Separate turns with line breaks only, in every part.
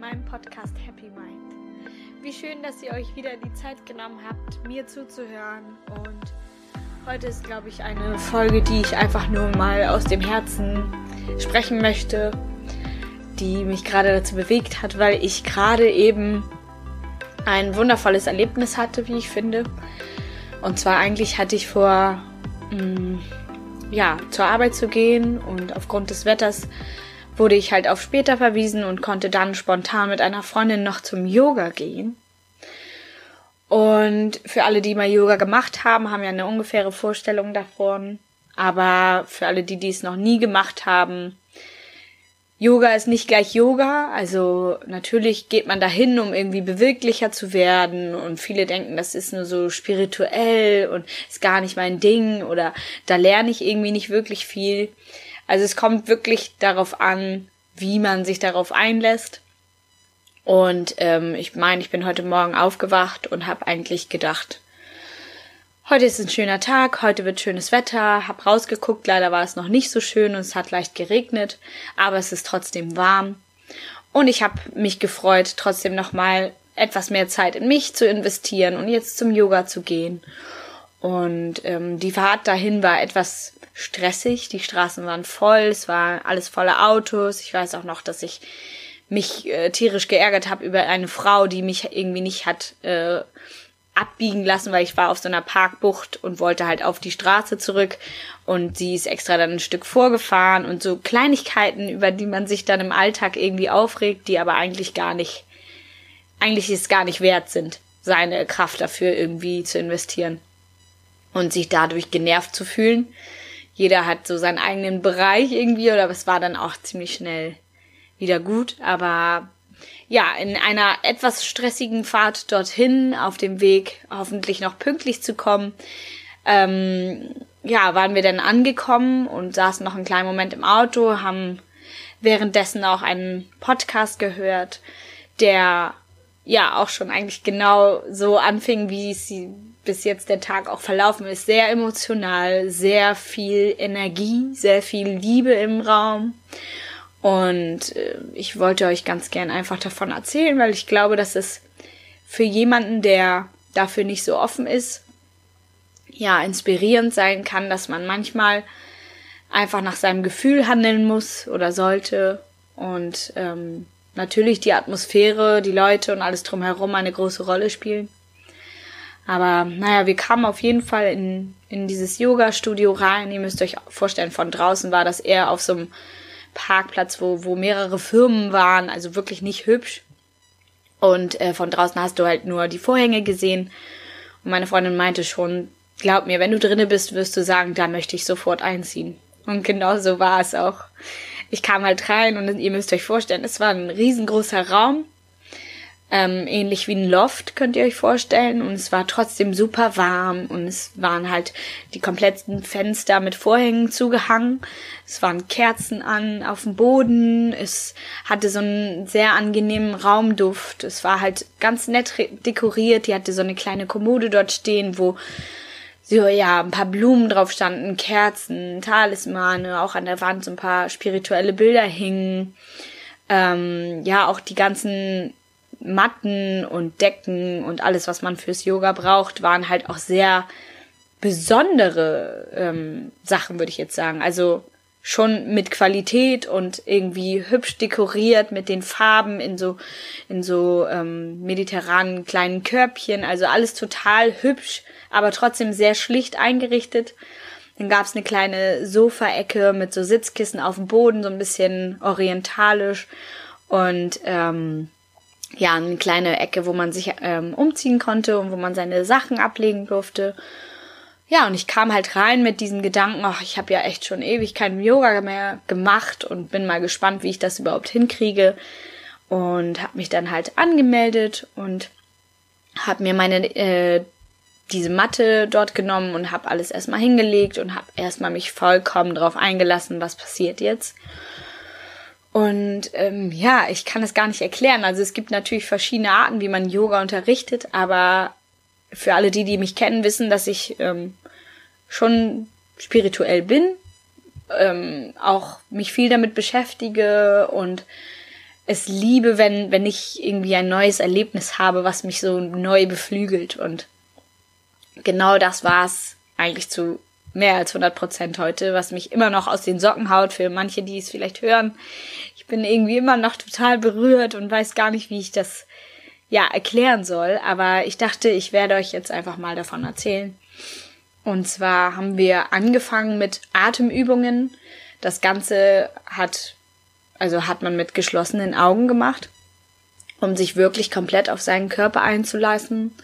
bei meinem Podcast Happy Mind. Wie schön, dass ihr euch wieder die Zeit genommen habt, mir zuzuhören. Und heute ist, glaube ich, eine Folge, die ich einfach nur mal aus dem Herzen sprechen möchte, die mich gerade dazu bewegt hat, weil ich gerade eben ein wundervolles Erlebnis hatte, wie ich finde. Und zwar eigentlich hatte ich vor, mh, mm, ja, zur Arbeit zu gehen und aufgrund des Wetters wurde ich halt auf später verwiesen und konnte dann spontan mit einer Freundin noch zum Yoga gehen. Und für alle, die mal Yoga gemacht haben, haben ja eine ungefähre Vorstellung davon. Aber für alle, die dies noch nie gemacht haben, Yoga ist nicht gleich Yoga. Also natürlich geht man dahin, um irgendwie beweglicher zu werden. Und viele denken, das ist nur so spirituell und ist gar nicht mein Ding oder da lerne ich irgendwie nicht wirklich viel. Also es kommt wirklich darauf an, wie man sich darauf einlässt. Und ähm, ich meine, ich bin heute Morgen aufgewacht und habe eigentlich gedacht, heute ist ein schöner Tag, heute wird schönes Wetter, hab rausgeguckt, leider war es noch nicht so schön und es hat leicht geregnet, aber es ist trotzdem warm. Und ich habe mich gefreut, trotzdem nochmal etwas mehr Zeit in mich zu investieren und jetzt zum Yoga zu gehen. Und ähm, die Fahrt dahin war etwas stressig. Die Straßen waren voll, es war alles voller Autos. Ich weiß auch noch, dass ich mich äh, tierisch geärgert habe über eine Frau, die mich irgendwie nicht hat äh, abbiegen lassen, weil ich war auf so einer Parkbucht und wollte halt auf die Straße zurück und sie ist extra dann ein Stück vorgefahren und so Kleinigkeiten, über die man sich dann im Alltag irgendwie aufregt, die aber eigentlich gar nicht, eigentlich es gar nicht wert sind, seine Kraft dafür irgendwie zu investieren und sich dadurch genervt zu fühlen jeder hat so seinen eigenen Bereich irgendwie, oder es war dann auch ziemlich schnell wieder gut. Aber ja, in einer etwas stressigen Fahrt dorthin, auf dem Weg hoffentlich noch pünktlich zu kommen, ähm, ja, waren wir dann angekommen und saßen noch einen kleinen Moment im Auto, haben währenddessen auch einen Podcast gehört, der ja auch schon eigentlich genau so anfing, wie es bis jetzt der Tag auch verlaufen ist. Sehr emotional, sehr viel Energie, sehr viel Liebe im Raum. Und äh, ich wollte euch ganz gern einfach davon erzählen, weil ich glaube, dass es für jemanden, der dafür nicht so offen ist, ja, inspirierend sein kann, dass man manchmal einfach nach seinem Gefühl handeln muss oder sollte und ähm, natürlich die Atmosphäre, die Leute und alles drumherum eine große Rolle spielen. Aber naja, wir kamen auf jeden Fall in, in dieses Yoga-Studio rein. Ihr müsst euch vorstellen, von draußen war das eher auf so einem Parkplatz, wo, wo mehrere Firmen waren, also wirklich nicht hübsch. Und äh, von draußen hast du halt nur die Vorhänge gesehen. Und meine Freundin meinte schon, glaub mir, wenn du drinne bist, wirst du sagen, da möchte ich sofort einziehen. Und genau so war es auch ich kam halt rein und ihr müsst euch vorstellen, es war ein riesengroßer Raum. Ähm, ähnlich wie ein Loft könnt ihr euch vorstellen und es war trotzdem super warm und es waren halt die kompletten Fenster mit Vorhängen zugehangen. Es waren Kerzen an auf dem Boden. Es hatte so einen sehr angenehmen Raumduft. Es war halt ganz nett dekoriert. Die hatte so eine kleine Kommode dort stehen, wo so ja, ein paar Blumen drauf standen, Kerzen, Talismane, auch an der Wand so ein paar spirituelle Bilder hingen. Ähm, ja, auch die ganzen Matten und Decken und alles, was man fürs Yoga braucht, waren halt auch sehr besondere ähm, Sachen, würde ich jetzt sagen. Also schon mit Qualität und irgendwie hübsch dekoriert mit den Farben in so in so ähm, mediterranen kleinen Körbchen. Also alles total hübsch aber trotzdem sehr schlicht eingerichtet. Dann gab's eine kleine Sofaecke mit so Sitzkissen auf dem Boden, so ein bisschen orientalisch. Und ähm, ja, eine kleine Ecke, wo man sich ähm, umziehen konnte und wo man seine Sachen ablegen durfte. Ja, und ich kam halt rein mit diesem Gedanken, ach, ich habe ja echt schon ewig keinen Yoga mehr gemacht und bin mal gespannt, wie ich das überhaupt hinkriege. Und habe mich dann halt angemeldet und habe mir meine äh, diese Matte dort genommen und habe alles erstmal hingelegt und habe erstmal mich vollkommen darauf eingelassen, was passiert jetzt. Und ähm, ja, ich kann es gar nicht erklären. Also es gibt natürlich verschiedene Arten, wie man Yoga unterrichtet, aber für alle die, die mich kennen, wissen, dass ich ähm, schon spirituell bin, ähm, auch mich viel damit beschäftige und es liebe, wenn, wenn ich irgendwie ein neues Erlebnis habe, was mich so neu beflügelt. Und genau das war es eigentlich zu mehr als 100 Prozent heute, was mich immer noch aus den Socken haut für manche, die es vielleicht hören. Ich bin irgendwie immer noch total berührt und weiß gar nicht, wie ich das ja erklären soll. Aber ich dachte, ich werde euch jetzt einfach mal davon erzählen. Und zwar haben wir angefangen mit Atemübungen. Das Ganze hat also hat man mit geschlossenen Augen gemacht, um sich wirklich komplett auf seinen Körper einzulassen.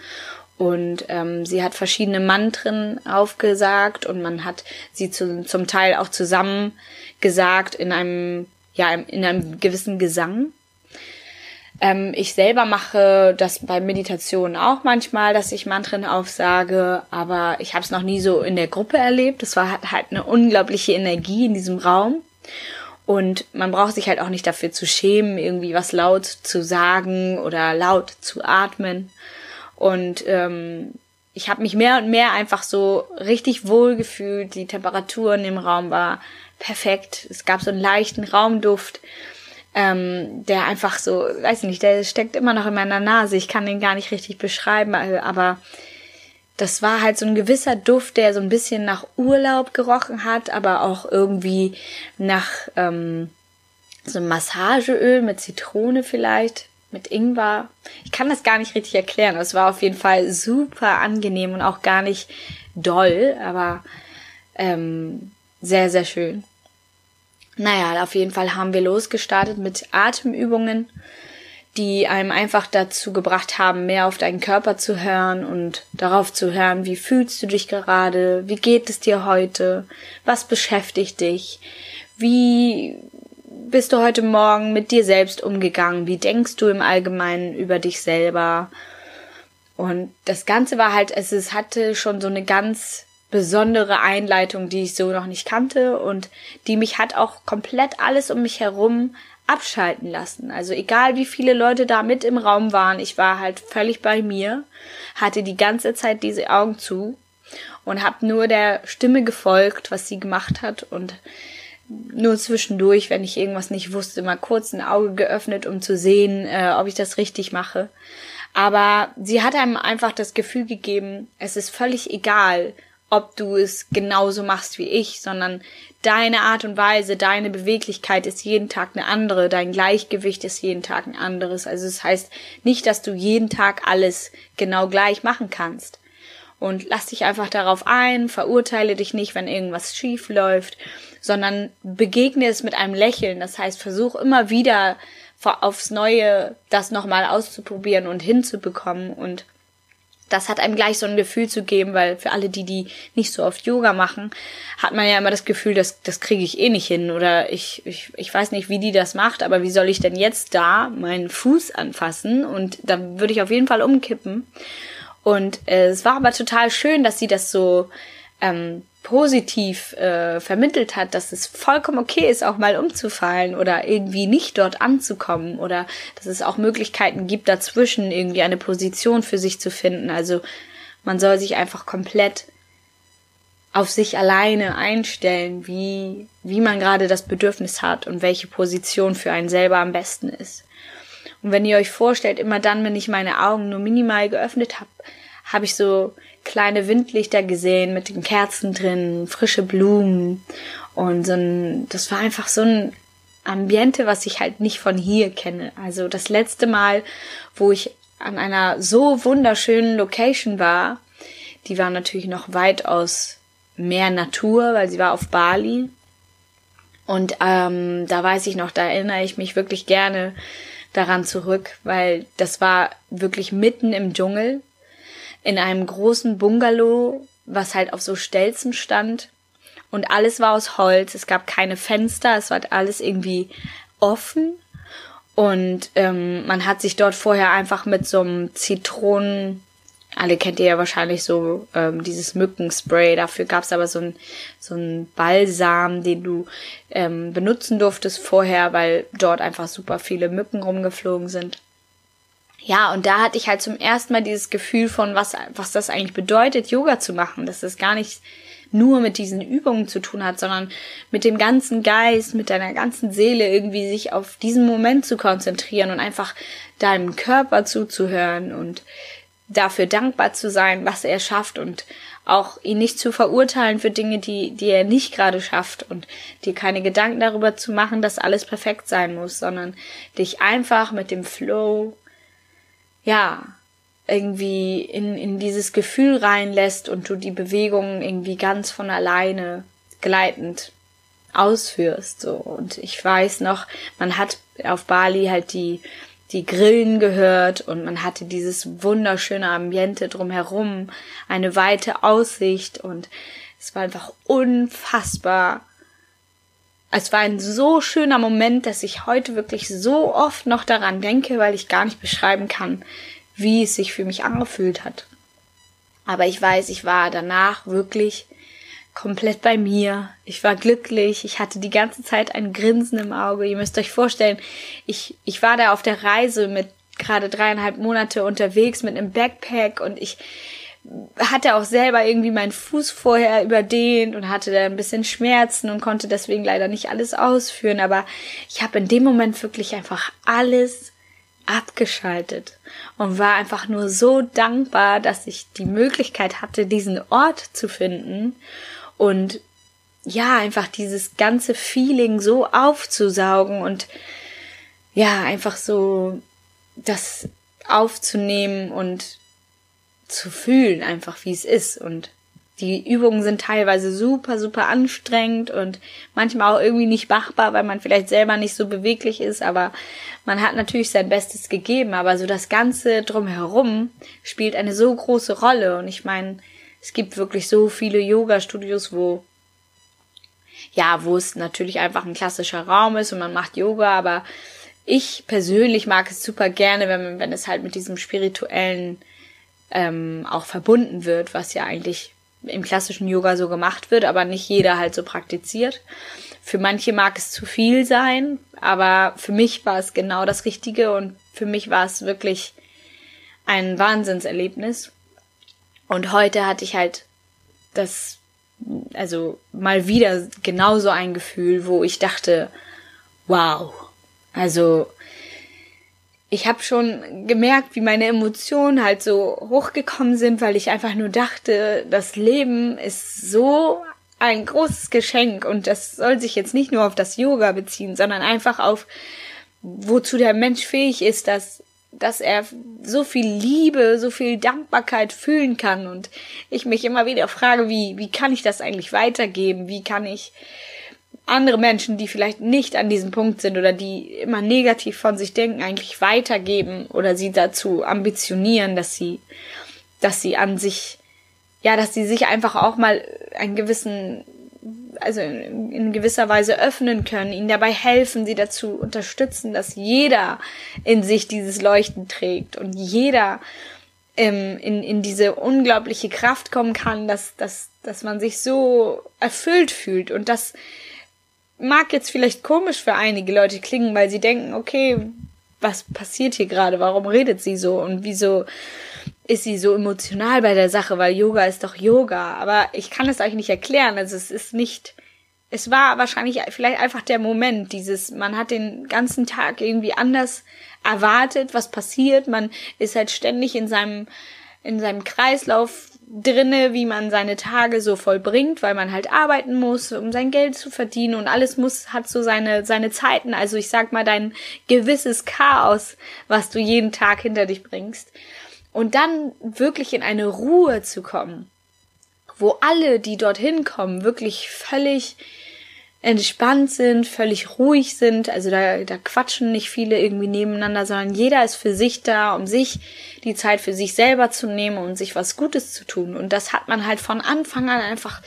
Und ähm, sie hat verschiedene Mantren aufgesagt und man hat sie zu, zum Teil auch zusammen gesagt in einem, ja, in einem gewissen Gesang. Ähm, ich selber mache das bei Meditationen auch manchmal, dass ich Mantren aufsage, aber ich habe es noch nie so in der Gruppe erlebt. Es war halt eine unglaubliche Energie in diesem Raum. Und man braucht sich halt auch nicht dafür zu schämen, irgendwie was laut zu sagen oder laut zu atmen. Und ähm, ich habe mich mehr und mehr einfach so richtig wohl gefühlt. Die Temperatur in dem Raum war perfekt. Es gab so einen leichten Raumduft, ähm, der einfach so, weiß nicht, der steckt immer noch in meiner Nase. Ich kann den gar nicht richtig beschreiben, aber das war halt so ein gewisser Duft, der so ein bisschen nach Urlaub gerochen hat, aber auch irgendwie nach ähm, so Massageöl mit Zitrone vielleicht, mit Ingwer. Ich kann das gar nicht richtig erklären. Es war auf jeden Fall super angenehm und auch gar nicht doll, aber ähm, sehr, sehr schön. Naja, auf jeden Fall haben wir losgestartet mit Atemübungen die einem einfach dazu gebracht haben, mehr auf deinen Körper zu hören und darauf zu hören, wie fühlst du dich gerade, wie geht es dir heute, was beschäftigt dich, wie bist du heute Morgen mit dir selbst umgegangen, wie denkst du im Allgemeinen über dich selber. Und das Ganze war halt, es, hatte schon so eine ganz besondere Einleitung, die ich so noch nicht kannte und die mich hat auch komplett alles um mich herum abschalten lassen. Also egal wie viele Leute da mit im Raum waren, ich war halt völlig bei mir, hatte die ganze Zeit diese Augen zu und habe nur der Stimme gefolgt, was sie gemacht hat und nur zwischendurch, wenn ich irgendwas nicht wusste, mal kurz ein Auge geöffnet, um zu sehen, äh, ob ich das richtig mache. Aber sie hat einem einfach das Gefühl gegeben, es ist völlig egal, ob du es genauso machst wie ich, sondern deine Art und Weise, deine Beweglichkeit ist jeden Tag eine andere, dein Gleichgewicht ist jeden Tag ein anderes. Also es das heißt nicht, dass du jeden Tag alles genau gleich machen kannst. Und lass dich einfach darauf ein, verurteile dich nicht, wenn irgendwas schief läuft, sondern begegne es mit einem Lächeln. Das heißt, versuch immer wieder aufs Neue das nochmal auszuprobieren und hinzubekommen und das hat einem gleich so ein Gefühl zu geben, weil für alle, die, die nicht so oft Yoga machen, hat man ja immer das Gefühl, dass das kriege ich eh nicht hin oder ich, ich, ich weiß nicht, wie die das macht, aber wie soll ich denn jetzt da meinen Fuß anfassen und dann würde ich auf jeden Fall umkippen. Und äh, es war aber total schön, dass sie das so ähm, positiv äh, vermittelt hat, dass es vollkommen okay ist, auch mal umzufallen oder irgendwie nicht dort anzukommen oder dass es auch Möglichkeiten gibt, dazwischen irgendwie eine Position für sich zu finden. Also man soll sich einfach komplett auf sich alleine einstellen, wie, wie man gerade das Bedürfnis hat und welche Position für einen selber am besten ist. Und wenn ihr euch vorstellt, immer dann, wenn ich meine Augen nur minimal geöffnet habe, habe ich so kleine Windlichter gesehen mit den Kerzen drin, frische Blumen und so ein, das war einfach so ein Ambiente, was ich halt nicht von hier kenne. Also das letzte Mal, wo ich an einer so wunderschönen Location war, die war natürlich noch weitaus mehr Natur, weil sie war auf Bali. Und ähm, da weiß ich noch, da erinnere ich mich wirklich gerne daran zurück, weil das war wirklich mitten im Dschungel in einem großen Bungalow, was halt auf so Stelzen stand. Und alles war aus Holz. Es gab keine Fenster. Es war alles irgendwie offen. Und ähm, man hat sich dort vorher einfach mit so einem Zitronen, alle kennt ihr ja wahrscheinlich so ähm, dieses Mückenspray. Dafür gab's aber so ein so ein Balsam, den du ähm, benutzen durftest vorher, weil dort einfach super viele Mücken rumgeflogen sind. Ja, und da hatte ich halt zum ersten Mal dieses Gefühl von, was, was das eigentlich bedeutet, Yoga zu machen. Dass es gar nicht nur mit diesen Übungen zu tun hat, sondern mit dem ganzen Geist, mit deiner ganzen Seele irgendwie sich auf diesen Moment zu konzentrieren und einfach deinem Körper zuzuhören und dafür dankbar zu sein, was er schafft und auch ihn nicht zu verurteilen für Dinge, die, die er nicht gerade schafft und dir keine Gedanken darüber zu machen, dass alles perfekt sein muss, sondern dich einfach mit dem Flow, ja, irgendwie in, in dieses Gefühl reinlässt und du die Bewegungen irgendwie ganz von alleine gleitend ausführst, so. Und ich weiß noch, man hat auf Bali halt die, die Grillen gehört und man hatte dieses wunderschöne Ambiente drumherum, eine weite Aussicht und es war einfach unfassbar. Es war ein so schöner Moment, dass ich heute wirklich so oft noch daran denke, weil ich gar nicht beschreiben kann, wie es sich für mich angefühlt hat. Aber ich weiß, ich war danach wirklich komplett bei mir. Ich war glücklich. Ich hatte die ganze Zeit ein Grinsen im Auge. Ihr müsst euch vorstellen, ich, ich war da auf der Reise mit gerade dreieinhalb Monate unterwegs mit einem Backpack und ich hatte auch selber irgendwie meinen Fuß vorher überdehnt und hatte da ein bisschen Schmerzen und konnte deswegen leider nicht alles ausführen. Aber ich habe in dem Moment wirklich einfach alles abgeschaltet und war einfach nur so dankbar, dass ich die Möglichkeit hatte, diesen Ort zu finden und ja, einfach dieses ganze Feeling so aufzusaugen und ja, einfach so das aufzunehmen und zu fühlen, einfach wie es ist. Und die Übungen sind teilweise super, super anstrengend und manchmal auch irgendwie nicht machbar, weil man vielleicht selber nicht so beweglich ist, aber man hat natürlich sein Bestes gegeben, aber so das Ganze drumherum spielt eine so große Rolle. Und ich meine, es gibt wirklich so viele Yoga-Studios, wo ja, wo es natürlich einfach ein klassischer Raum ist und man macht Yoga, aber ich persönlich mag es super gerne, wenn, wenn es halt mit diesem spirituellen ähm, auch verbunden wird, was ja eigentlich im klassischen Yoga so gemacht wird, aber nicht jeder halt so praktiziert. Für manche mag es zu viel sein, aber für mich war es genau das Richtige und für mich war es wirklich ein Wahnsinnserlebnis. Und heute hatte ich halt das, also mal wieder genauso ein Gefühl, wo ich dachte, wow. Also ich habe schon gemerkt, wie meine Emotionen halt so hochgekommen sind, weil ich einfach nur dachte, das Leben ist so ein großes Geschenk und das soll sich jetzt nicht nur auf das Yoga beziehen, sondern einfach auf wozu der Mensch fähig ist, dass dass er so viel Liebe, so viel Dankbarkeit fühlen kann und ich mich immer wieder frage, wie, wie kann ich das eigentlich weitergeben? Wie kann ich andere Menschen, die vielleicht nicht an diesem Punkt sind oder die immer negativ von sich denken, eigentlich weitergeben oder sie dazu ambitionieren, dass sie, dass sie an sich, ja, dass sie sich einfach auch mal einen gewissen also in, in gewisser Weise öffnen können, ihnen dabei helfen, sie dazu unterstützen, dass jeder in sich dieses Leuchten trägt und jeder ähm, in, in diese unglaubliche Kraft kommen kann, dass, dass, dass man sich so erfüllt fühlt. Und das mag jetzt vielleicht komisch für einige Leute klingen, weil sie denken, okay, was passiert hier gerade? Warum redet sie so? Und wieso ist sie so emotional bei der Sache, weil Yoga ist doch Yoga. Aber ich kann es euch nicht erklären. Also es ist nicht, es war wahrscheinlich vielleicht einfach der Moment, dieses, man hat den ganzen Tag irgendwie anders erwartet, was passiert. Man ist halt ständig in seinem, in seinem Kreislauf drinne, wie man seine Tage so vollbringt, weil man halt arbeiten muss, um sein Geld zu verdienen und alles muss, hat so seine, seine Zeiten. Also ich sag mal, dein gewisses Chaos, was du jeden Tag hinter dich bringst. Und dann wirklich in eine Ruhe zu kommen, wo alle, die dorthin kommen, wirklich völlig entspannt sind, völlig ruhig sind. Also da, da quatschen nicht viele irgendwie nebeneinander, sondern jeder ist für sich da, um sich die Zeit für sich selber zu nehmen und sich was Gutes zu tun. Und das hat man halt von Anfang an einfach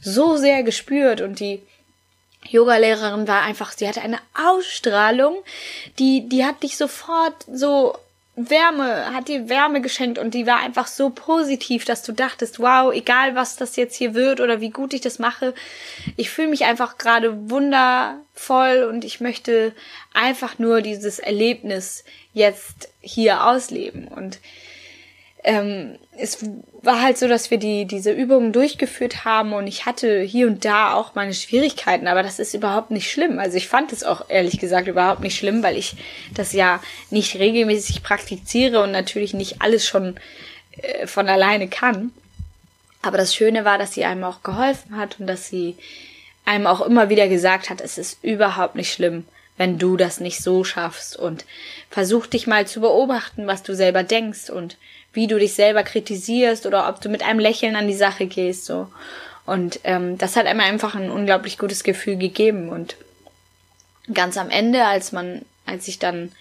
so sehr gespürt und die Yogalehrerin war einfach, sie hatte eine Ausstrahlung, die, die hat dich sofort so Wärme, hat dir Wärme geschenkt und die war einfach so positiv, dass du dachtest, wow, egal was das jetzt hier wird oder wie gut ich das mache, ich fühle mich einfach gerade wundervoll und ich möchte einfach nur dieses Erlebnis jetzt hier ausleben. Und ähm, es war halt so, dass wir die, diese Übungen durchgeführt haben und ich hatte hier und da auch meine Schwierigkeiten, aber das ist überhaupt nicht schlimm. Also ich fand es auch ehrlich gesagt überhaupt nicht schlimm, weil ich das ja nicht regelmäßig praktiziere und natürlich nicht alles schon äh, von alleine kann. Aber das Schöne war, dass sie einem auch geholfen hat und dass sie einem auch immer wieder gesagt hat, es ist überhaupt nicht schlimm, wenn du das nicht so schaffst und versuch dich mal zu beobachten, was du selber denkst und wie du dich selber kritisierst oder ob du mit einem Lächeln an die Sache gehst, so. Und ähm, das hat einem einfach ein unglaublich gutes Gefühl gegeben. Und ganz am Ende, als man, als ich dann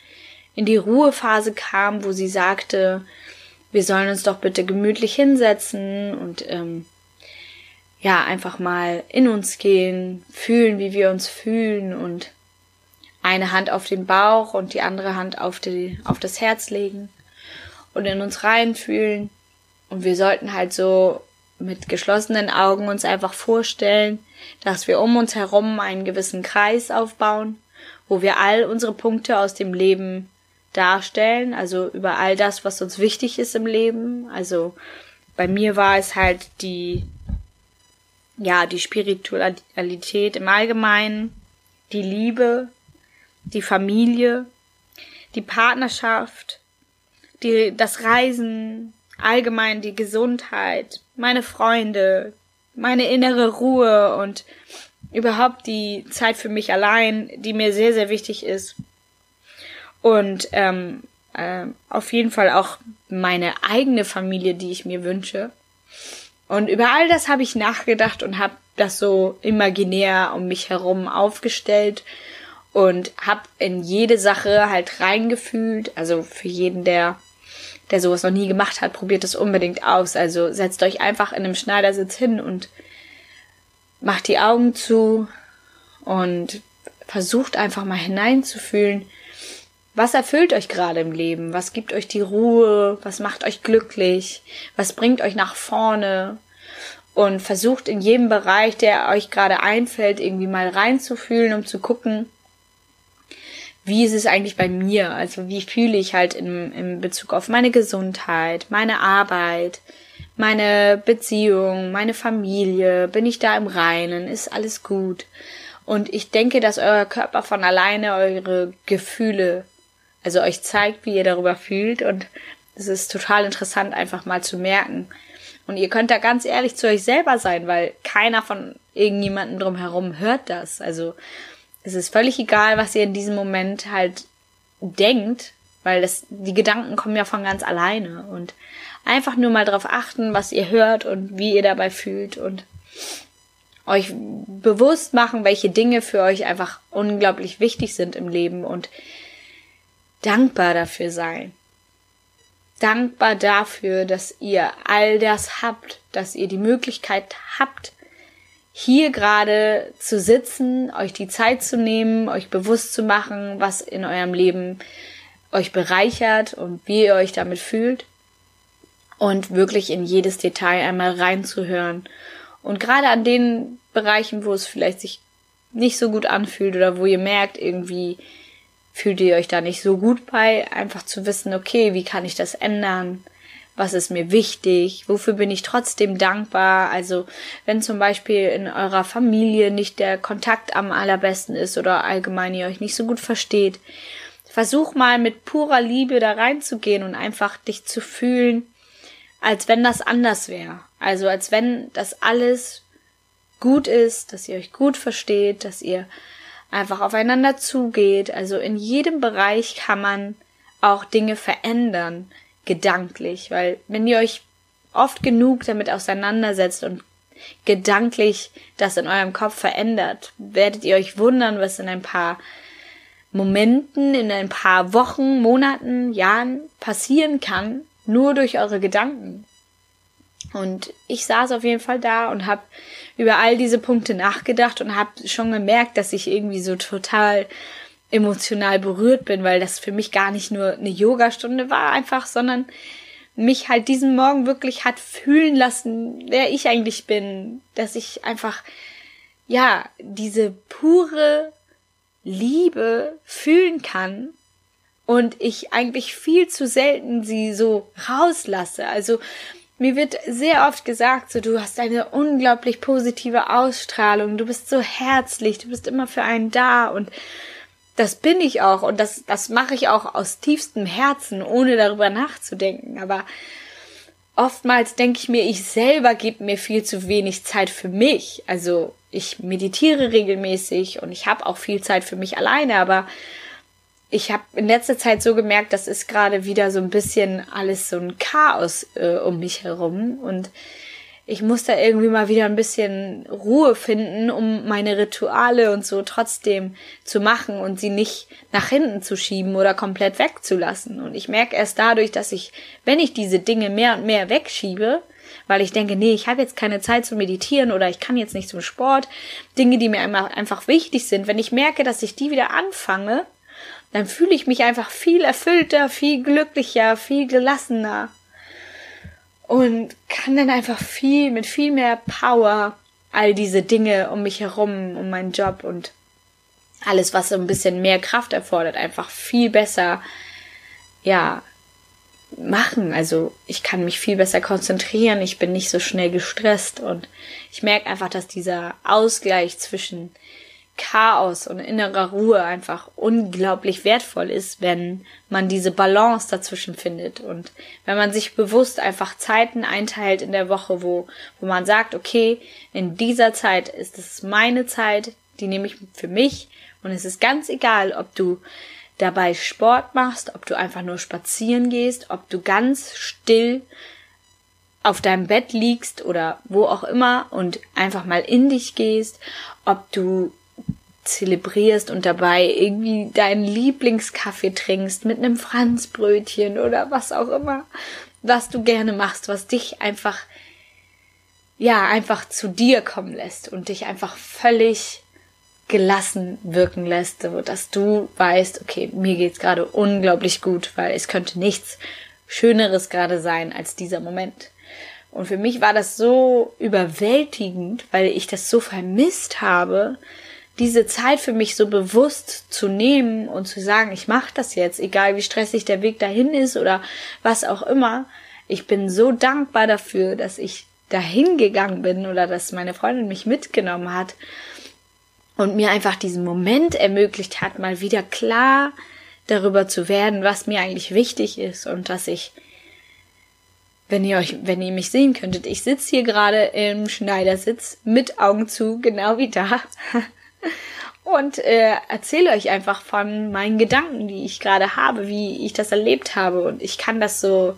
in die Ruhephase kam, wo sie sagte, wir sollen uns doch bitte gemütlich hinsetzen und ähm, ja, einfach mal in uns gehen, fühlen, wie wir uns fühlen und eine Hand auf den Bauch und die andere Hand auf, die, auf das Herz legen und in uns reinfühlen. Und wir sollten halt so mit geschlossenen Augen uns einfach vorstellen, dass wir um uns herum einen gewissen Kreis aufbauen, wo wir all unsere Punkte aus dem Leben darstellen, also über all das, was uns wichtig ist im Leben. Also bei mir war es halt die, ja, die Spiritualität im Allgemeinen, die Liebe, die Familie, die Partnerschaft, die, das Reisen, allgemein die Gesundheit, meine Freunde, meine innere Ruhe und überhaupt die Zeit für mich allein, die mir sehr, sehr wichtig ist. Und ähm, äh, auf jeden Fall auch meine eigene Familie, die ich mir wünsche. Und über all das habe ich nachgedacht und habe das so imaginär um mich herum aufgestellt und habe in jede Sache halt reingefühlt. Also für jeden, der der sowas noch nie gemacht hat, probiert es unbedingt aus. Also setzt euch einfach in einem Schneidersitz hin und macht die Augen zu und versucht einfach mal hineinzufühlen, was erfüllt euch gerade im Leben? Was gibt euch die Ruhe? Was macht euch glücklich? Was bringt euch nach vorne? Und versucht in jedem Bereich, der euch gerade einfällt, irgendwie mal reinzufühlen, um zu gucken, wie ist es eigentlich bei mir? Also wie fühle ich halt in, in Bezug auf meine Gesundheit, meine Arbeit, meine Beziehung, meine Familie? Bin ich da im Reinen? Ist alles gut? Und ich denke, dass euer Körper von alleine eure Gefühle, also euch zeigt, wie ihr darüber fühlt. Und es ist total interessant, einfach mal zu merken. Und ihr könnt da ganz ehrlich zu euch selber sein, weil keiner von irgendjemandem drumherum hört das. Also es ist völlig egal, was ihr in diesem Moment halt denkt, weil das, die Gedanken kommen ja von ganz alleine und einfach nur mal darauf achten, was ihr hört und wie ihr dabei fühlt und euch bewusst machen, welche Dinge für euch einfach unglaublich wichtig sind im Leben und dankbar dafür sein. Dankbar dafür, dass ihr all das habt, dass ihr die Möglichkeit habt, hier gerade zu sitzen, euch die Zeit zu nehmen, euch bewusst zu machen, was in eurem Leben euch bereichert und wie ihr euch damit fühlt und wirklich in jedes Detail einmal reinzuhören. Und gerade an den Bereichen, wo es vielleicht sich nicht so gut anfühlt oder wo ihr merkt, irgendwie fühlt ihr euch da nicht so gut bei, einfach zu wissen, okay, wie kann ich das ändern? Was ist mir wichtig, wofür bin ich trotzdem dankbar. Also wenn zum Beispiel in eurer Familie nicht der Kontakt am allerbesten ist oder allgemein ihr euch nicht so gut versteht, versuch mal mit purer Liebe da reinzugehen und einfach dich zu fühlen, als wenn das anders wäre. Also als wenn das alles gut ist, dass ihr euch gut versteht, dass ihr einfach aufeinander zugeht. Also in jedem Bereich kann man auch Dinge verändern gedanklich, weil wenn ihr euch oft genug damit auseinandersetzt und gedanklich das in eurem Kopf verändert, werdet ihr euch wundern, was in ein paar Momenten, in ein paar Wochen, Monaten, Jahren passieren kann, nur durch eure Gedanken. Und ich saß auf jeden Fall da und habe über all diese Punkte nachgedacht und habe schon gemerkt, dass ich irgendwie so total emotional berührt bin, weil das für mich gar nicht nur eine Yogastunde war einfach, sondern mich halt diesen Morgen wirklich hat fühlen lassen, wer ich eigentlich bin, dass ich einfach ja diese pure Liebe fühlen kann und ich eigentlich viel zu selten sie so rauslasse. Also mir wird sehr oft gesagt, so du hast eine unglaublich positive Ausstrahlung, du bist so herzlich, du bist immer für einen da und das bin ich auch und das, das mache ich auch aus tiefstem Herzen, ohne darüber nachzudenken. Aber oftmals denke ich mir, ich selber gebe mir viel zu wenig Zeit für mich. Also ich meditiere regelmäßig und ich habe auch viel Zeit für mich alleine, aber ich habe in letzter Zeit so gemerkt, das ist gerade wieder so ein bisschen alles so ein Chaos äh, um mich herum und ich muss da irgendwie mal wieder ein bisschen Ruhe finden, um meine Rituale und so trotzdem zu machen und sie nicht nach hinten zu schieben oder komplett wegzulassen. Und ich merke erst dadurch, dass ich, wenn ich diese Dinge mehr und mehr wegschiebe, weil ich denke, nee, ich habe jetzt keine Zeit zu meditieren oder ich kann jetzt nicht zum Sport, Dinge, die mir einfach wichtig sind, wenn ich merke, dass ich die wieder anfange, dann fühle ich mich einfach viel erfüllter, viel glücklicher, viel gelassener und kann dann einfach viel, mit viel mehr Power all diese Dinge um mich herum, um meinen Job und alles, was so ein bisschen mehr Kraft erfordert, einfach viel besser, ja, machen. Also ich kann mich viel besser konzentrieren, ich bin nicht so schnell gestresst und ich merke einfach, dass dieser Ausgleich zwischen Chaos und innerer Ruhe einfach unglaublich wertvoll ist, wenn man diese Balance dazwischen findet. Und wenn man sich bewusst einfach Zeiten einteilt in der Woche, wo, wo man sagt, okay, in dieser Zeit ist es meine Zeit, die nehme ich für mich. Und es ist ganz egal, ob du dabei Sport machst, ob du einfach nur spazieren gehst, ob du ganz still auf deinem Bett liegst oder wo auch immer und einfach mal in dich gehst, ob du zelebrierst und dabei irgendwie deinen Lieblingskaffee trinkst mit einem Franzbrötchen oder was auch immer, was du gerne machst, was dich einfach, ja, einfach zu dir kommen lässt und dich einfach völlig gelassen wirken lässt, so dass du weißt, okay, mir geht's gerade unglaublich gut, weil es könnte nichts Schöneres gerade sein als dieser Moment. Und für mich war das so überwältigend, weil ich das so vermisst habe, diese Zeit für mich so bewusst zu nehmen und zu sagen, ich mache das jetzt, egal wie stressig der Weg dahin ist oder was auch immer. Ich bin so dankbar dafür, dass ich dahin gegangen bin oder dass meine Freundin mich mitgenommen hat und mir einfach diesen Moment ermöglicht hat, mal wieder klar darüber zu werden, was mir eigentlich wichtig ist und dass ich wenn ihr euch, wenn ihr mich sehen könntet, ich sitze hier gerade im Schneidersitz mit Augen zu, genau wie da. und äh, erzähle euch einfach von meinen Gedanken, die ich gerade habe, wie ich das erlebt habe. Und ich kann das so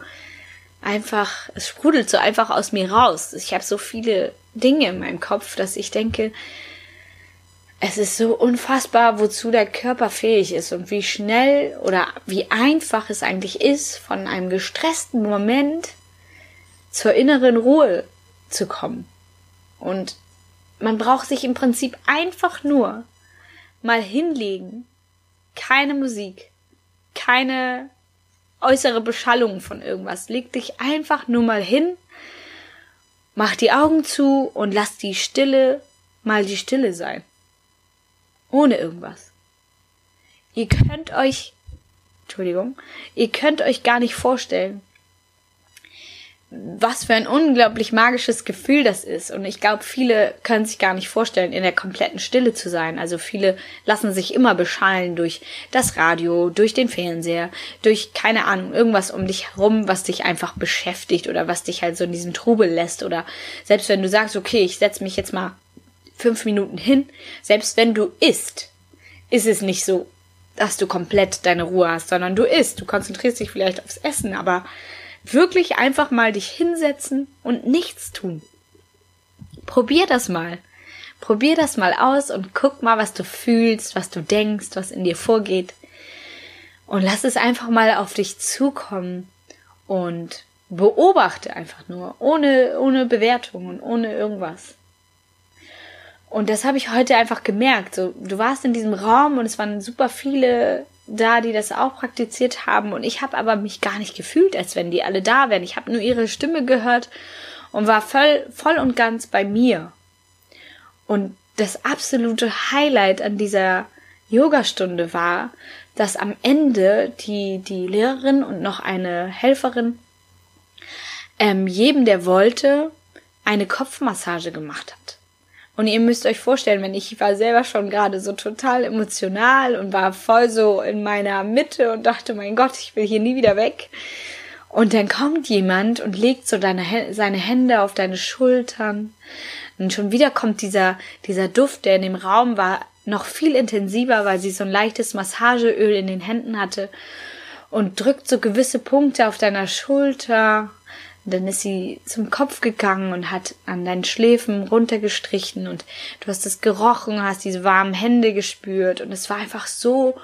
einfach, es sprudelt so einfach aus mir raus. Ich habe so viele Dinge in meinem Kopf, dass ich denke, es ist so unfassbar, wozu der Körper fähig ist und wie schnell oder wie einfach es eigentlich ist, von einem gestressten Moment zur inneren Ruhe zu kommen. Und man braucht sich im Prinzip einfach nur mal hinlegen. Keine Musik, keine äußere Beschallung von irgendwas. Leg dich einfach nur mal hin, mach die Augen zu und lass die Stille mal die Stille sein. Ohne irgendwas. Ihr könnt euch, Entschuldigung, ihr könnt euch gar nicht vorstellen, was für ein unglaublich magisches Gefühl das ist. Und ich glaube, viele können sich gar nicht vorstellen, in der kompletten Stille zu sein. Also viele lassen sich immer beschallen durch das Radio, durch den Fernseher, durch keine Ahnung, irgendwas um dich herum, was dich einfach beschäftigt oder was dich halt so in diesem Trubel lässt. Oder selbst wenn du sagst, okay, ich setze mich jetzt mal fünf Minuten hin, selbst wenn du isst, ist es nicht so, dass du komplett deine Ruhe hast, sondern du isst. Du konzentrierst dich vielleicht aufs Essen, aber Wirklich einfach mal dich hinsetzen und nichts tun. Probier das mal. Probier das mal aus und guck mal, was du fühlst, was du denkst, was in dir vorgeht. Und lass es einfach mal auf dich zukommen und beobachte einfach nur, ohne, ohne Bewertung und ohne irgendwas. Und das habe ich heute einfach gemerkt. So, du warst in diesem Raum und es waren super viele da, die das auch praktiziert haben. Und ich habe aber mich gar nicht gefühlt, als wenn die alle da wären. Ich habe nur ihre Stimme gehört und war voll, voll und ganz bei mir. Und das absolute Highlight an dieser Yogastunde war, dass am Ende die, die Lehrerin und noch eine Helferin ähm, jedem, der wollte, eine Kopfmassage gemacht hat. Und ihr müsst euch vorstellen, wenn ich war selber schon gerade so total emotional und war voll so in meiner Mitte und dachte, mein Gott, ich will hier nie wieder weg. Und dann kommt jemand und legt so deine, seine Hände auf deine Schultern. Und schon wieder kommt dieser, dieser Duft, der in dem Raum war, noch viel intensiver, weil sie so ein leichtes Massageöl in den Händen hatte und drückt so gewisse Punkte auf deiner Schulter und dann ist sie zum Kopf gegangen und hat an deinen Schläfen runtergestrichen und du hast es gerochen, hast diese warmen Hände gespürt und es war einfach so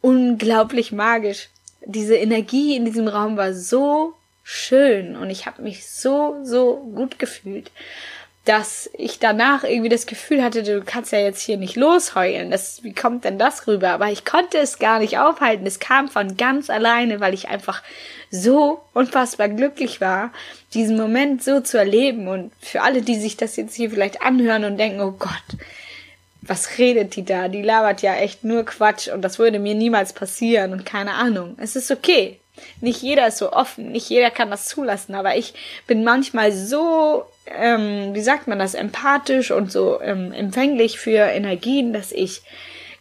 unglaublich magisch. Diese Energie in diesem Raum war so schön und ich habe mich so, so gut gefühlt dass ich danach irgendwie das Gefühl hatte, du kannst ja jetzt hier nicht losheulen. Das, wie kommt denn das rüber? Aber ich konnte es gar nicht aufhalten. Es kam von ganz alleine, weil ich einfach so unfassbar glücklich war, diesen Moment so zu erleben. Und für alle, die sich das jetzt hier vielleicht anhören und denken, oh Gott, was redet die da? Die labert ja echt nur Quatsch und das würde mir niemals passieren und keine Ahnung. Es ist okay. Nicht jeder ist so offen, nicht jeder kann das zulassen, aber ich bin manchmal so, ähm, wie sagt man das, empathisch und so ähm, empfänglich für Energien, dass ich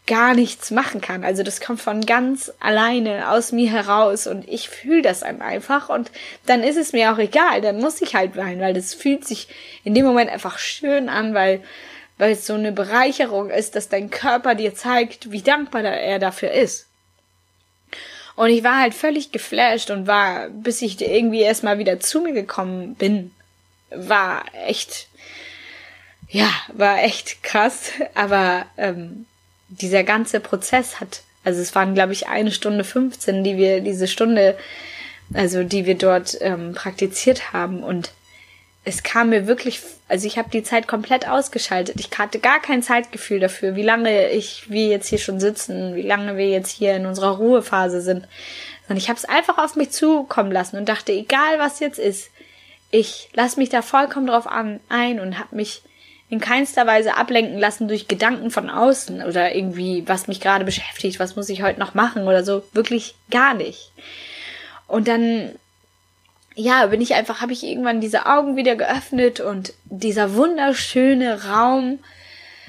gar nichts machen kann. Also das kommt von ganz alleine aus mir heraus und ich fühle das einfach und dann ist es mir auch egal, dann muss ich halt weinen, weil das fühlt sich in dem Moment einfach schön an, weil weil es so eine Bereicherung ist, dass dein Körper dir zeigt, wie dankbar er dafür ist. Und ich war halt völlig geflasht und war, bis ich irgendwie erstmal wieder zu mir gekommen bin, war echt, ja, war echt krass. Aber ähm, dieser ganze Prozess hat, also es waren, glaube ich, eine Stunde 15, die wir diese Stunde, also die wir dort ähm, praktiziert haben. Und es kam mir wirklich, also ich habe die Zeit komplett ausgeschaltet. Ich hatte gar kein Zeitgefühl dafür, wie lange ich, wir jetzt hier schon sitzen, wie lange wir jetzt hier in unserer Ruhephase sind. Sondern ich habe es einfach auf mich zukommen lassen und dachte, egal was jetzt ist, ich lasse mich da vollkommen drauf an, ein und habe mich in keinster Weise ablenken lassen durch Gedanken von außen oder irgendwie, was mich gerade beschäftigt, was muss ich heute noch machen oder so. Wirklich gar nicht. Und dann ja, bin ich einfach, habe ich irgendwann diese Augen wieder geöffnet und dieser wunderschöne Raum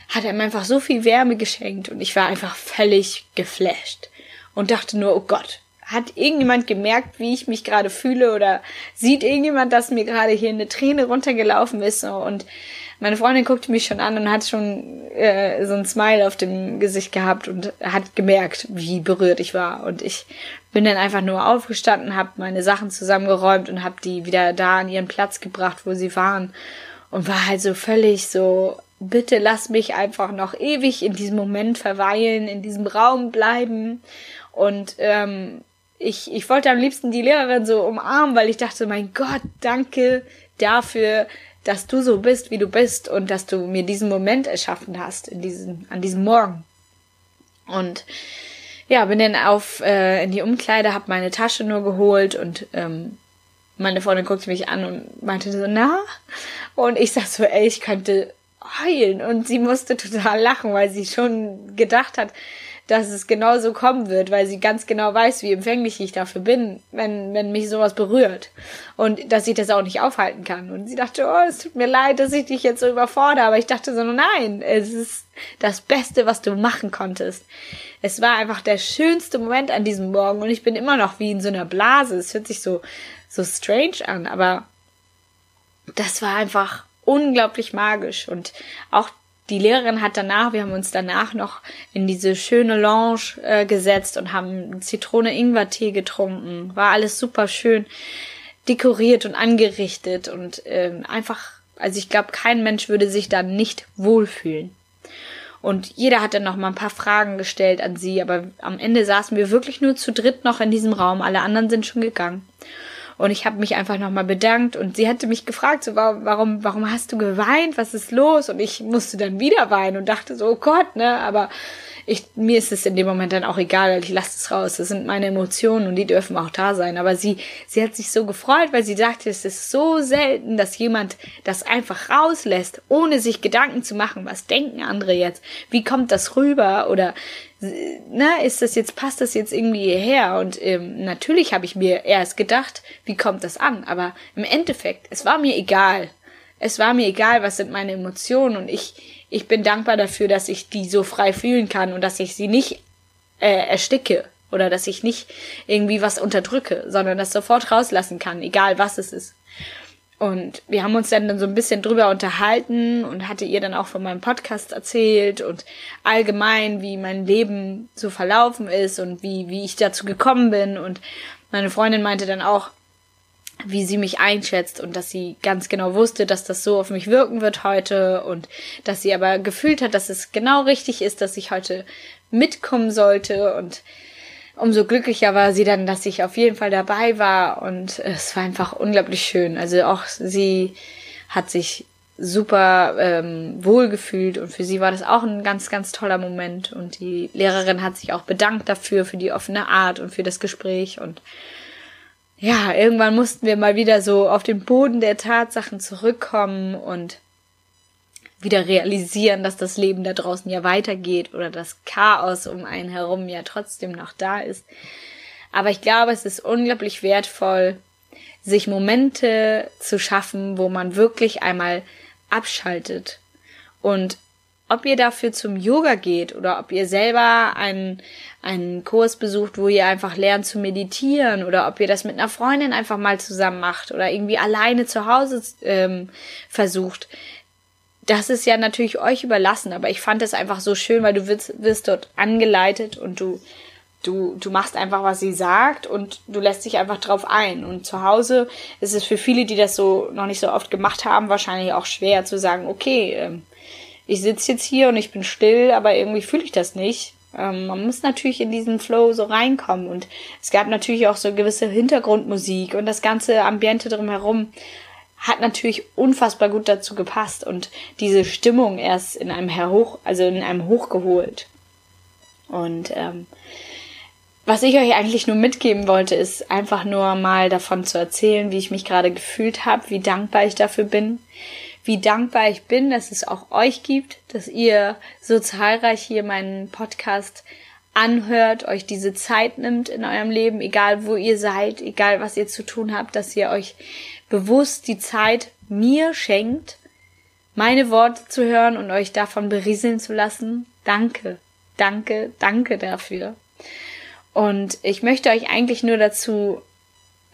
hat ihm einfach so viel Wärme geschenkt und ich war einfach völlig geflasht und dachte nur, oh Gott, hat irgendjemand gemerkt, wie ich mich gerade fühle oder sieht irgendjemand, dass mir gerade hier eine Träne runtergelaufen ist und meine Freundin guckte mich schon an und hat schon äh, so ein Smile auf dem Gesicht gehabt und hat gemerkt, wie berührt ich war. Und ich bin dann einfach nur aufgestanden, habe meine Sachen zusammengeräumt und habe die wieder da an ihren Platz gebracht, wo sie waren. Und war halt so völlig so, bitte lass mich einfach noch ewig in diesem Moment verweilen, in diesem Raum bleiben. Und ähm, ich, ich wollte am liebsten die Lehrerin so umarmen, weil ich dachte, mein Gott, danke dafür, dass du so bist, wie du bist und dass du mir diesen Moment erschaffen hast in diesem, an diesem Morgen. Und ja, bin dann auf äh, in die Umkleide, hab meine Tasche nur geholt und ähm, meine Freundin guckte mich an und meinte so, na? Und ich sag so, ey, ich könnte heulen. Und sie musste total lachen, weil sie schon gedacht hat, dass es genau so kommen wird, weil sie ganz genau weiß, wie empfänglich ich dafür bin, wenn, wenn mich sowas berührt. Und dass ich das auch nicht aufhalten kann. Und sie dachte, oh, es tut mir leid, dass ich dich jetzt so überfordere. Aber ich dachte so, nein, es ist das Beste, was du machen konntest. Es war einfach der schönste Moment an diesem Morgen und ich bin immer noch wie in so einer Blase. Es hört sich so, so strange an, aber das war einfach unglaublich magisch und auch die Lehrerin hat danach, wir haben uns danach noch in diese schöne Lounge äh, gesetzt und haben Zitrone-Ingwer-Tee getrunken. War alles super schön dekoriert und angerichtet und ähm, einfach, also ich glaube, kein Mensch würde sich da nicht wohlfühlen. Und jeder hat dann noch mal ein paar Fragen gestellt an sie, aber am Ende saßen wir wirklich nur zu dritt noch in diesem Raum. Alle anderen sind schon gegangen. Und ich habe mich einfach nochmal bedankt und sie hatte mich gefragt, so, warum, warum hast du geweint? Was ist los? Und ich musste dann wieder weinen und dachte so, oh Gott, ne? Aber ich, mir ist es in dem Moment dann auch egal, weil ich lasse es raus. Das sind meine Emotionen und die dürfen auch da sein. Aber sie, sie hat sich so gefreut, weil sie sagte, es ist so selten, dass jemand das einfach rauslässt, ohne sich Gedanken zu machen, was denken andere jetzt? Wie kommt das rüber? Oder ne, ist das jetzt, passt das jetzt irgendwie hierher? Und ähm, natürlich habe ich mir erst gedacht, wie kommt das an? Aber im Endeffekt, es war mir egal. Es war mir egal, was sind meine Emotionen und ich, ich bin dankbar dafür, dass ich die so frei fühlen kann und dass ich sie nicht äh, ersticke oder dass ich nicht irgendwie was unterdrücke, sondern das sofort rauslassen kann, egal was es ist. Und wir haben uns dann so ein bisschen drüber unterhalten und hatte ihr dann auch von meinem Podcast erzählt und allgemein, wie mein Leben so verlaufen ist und wie, wie ich dazu gekommen bin. Und meine Freundin meinte dann auch, wie sie mich einschätzt und dass sie ganz genau wusste, dass das so auf mich wirken wird heute und dass sie aber gefühlt hat, dass es genau richtig ist, dass ich heute mitkommen sollte und umso glücklicher war sie dann, dass ich auf jeden Fall dabei war und es war einfach unglaublich schön. Also auch sie hat sich super ähm, wohl gefühlt und für sie war das auch ein ganz, ganz toller Moment und die Lehrerin hat sich auch bedankt dafür, für die offene Art und für das Gespräch und ja, irgendwann mussten wir mal wieder so auf den Boden der Tatsachen zurückkommen und wieder realisieren, dass das Leben da draußen ja weitergeht oder das Chaos um einen herum ja trotzdem noch da ist. Aber ich glaube, es ist unglaublich wertvoll, sich Momente zu schaffen, wo man wirklich einmal abschaltet und ob ihr dafür zum Yoga geht oder ob ihr selber einen, einen Kurs besucht, wo ihr einfach lernt zu meditieren oder ob ihr das mit einer Freundin einfach mal zusammen macht oder irgendwie alleine zu Hause ähm, versucht. Das ist ja natürlich euch überlassen, aber ich fand es einfach so schön, weil du wirst, wirst dort angeleitet und du Du, du machst einfach, was sie sagt und du lässt dich einfach drauf ein. Und zu Hause ist es für viele, die das so noch nicht so oft gemacht haben, wahrscheinlich auch schwer zu sagen, okay, ähm, ich sitze jetzt hier und ich bin still, aber irgendwie fühle ich das nicht. Ähm, man muss natürlich in diesen Flow so reinkommen und es gab natürlich auch so gewisse Hintergrundmusik und das ganze Ambiente drumherum hat natürlich unfassbar gut dazu gepasst und diese Stimmung erst in einem Hoch, also in einem hochgeholt. Und ähm, was ich euch eigentlich nur mitgeben wollte, ist einfach nur mal davon zu erzählen, wie ich mich gerade gefühlt habe, wie dankbar ich dafür bin, wie dankbar ich bin, dass es auch euch gibt, dass ihr so zahlreich hier meinen Podcast anhört, euch diese Zeit nimmt in eurem Leben, egal wo ihr seid, egal was ihr zu tun habt, dass ihr euch bewusst die Zeit mir schenkt, meine Worte zu hören und euch davon berieseln zu lassen. Danke, danke, danke dafür. Und ich möchte euch eigentlich nur dazu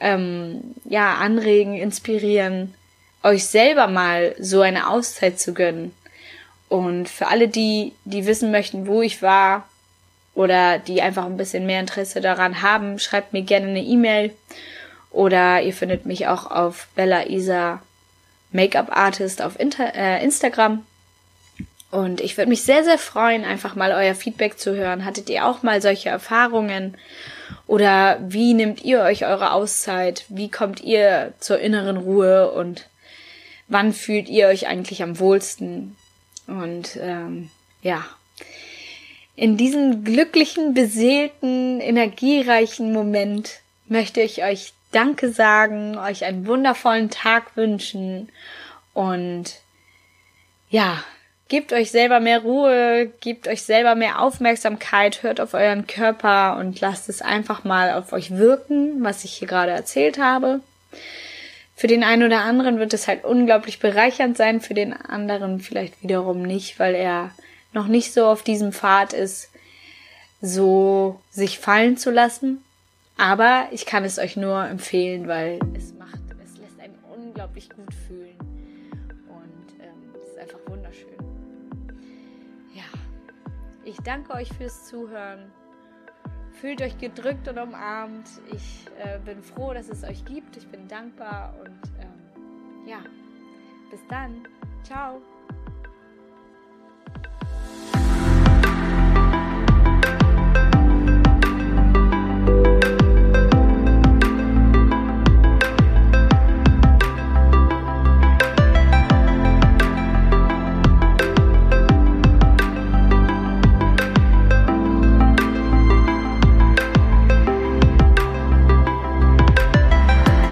ähm, ja anregen, inspirieren, euch selber mal so eine Auszeit zu gönnen. Und für alle, die, die wissen möchten, wo ich war oder die einfach ein bisschen mehr Interesse daran haben, schreibt mir gerne eine E-Mail oder ihr findet mich auch auf Bella Isa Make-up Artist auf Inter äh, Instagram. Und ich würde mich sehr, sehr freuen, einfach mal euer Feedback zu hören. Hattet ihr auch mal solche Erfahrungen? Oder wie nehmt ihr euch eure Auszeit? Wie kommt ihr zur inneren Ruhe? Und wann fühlt ihr euch eigentlich am wohlsten? Und ähm, ja, in diesem glücklichen, beseelten, energiereichen Moment möchte ich euch Danke sagen, euch einen wundervollen Tag wünschen und ja, gebt euch selber mehr Ruhe, gebt euch selber mehr Aufmerksamkeit, hört auf euren Körper und lasst es einfach mal auf euch wirken, was ich hier gerade erzählt habe. Für den einen oder anderen wird es halt unglaublich bereichernd sein, für den anderen vielleicht wiederum nicht, weil er noch nicht so auf diesem Pfad ist, so sich fallen zu lassen. Aber ich kann es euch nur empfehlen, weil es macht, es lässt einen unglaublich gut fühlen. Und ähm, es ist einfach wunderschön. Ja, ich danke euch fürs Zuhören. Fühlt euch gedrückt und umarmt. Ich äh, bin froh, dass es euch gibt. Ich bin dankbar und ähm, ja, bis dann. Ciao.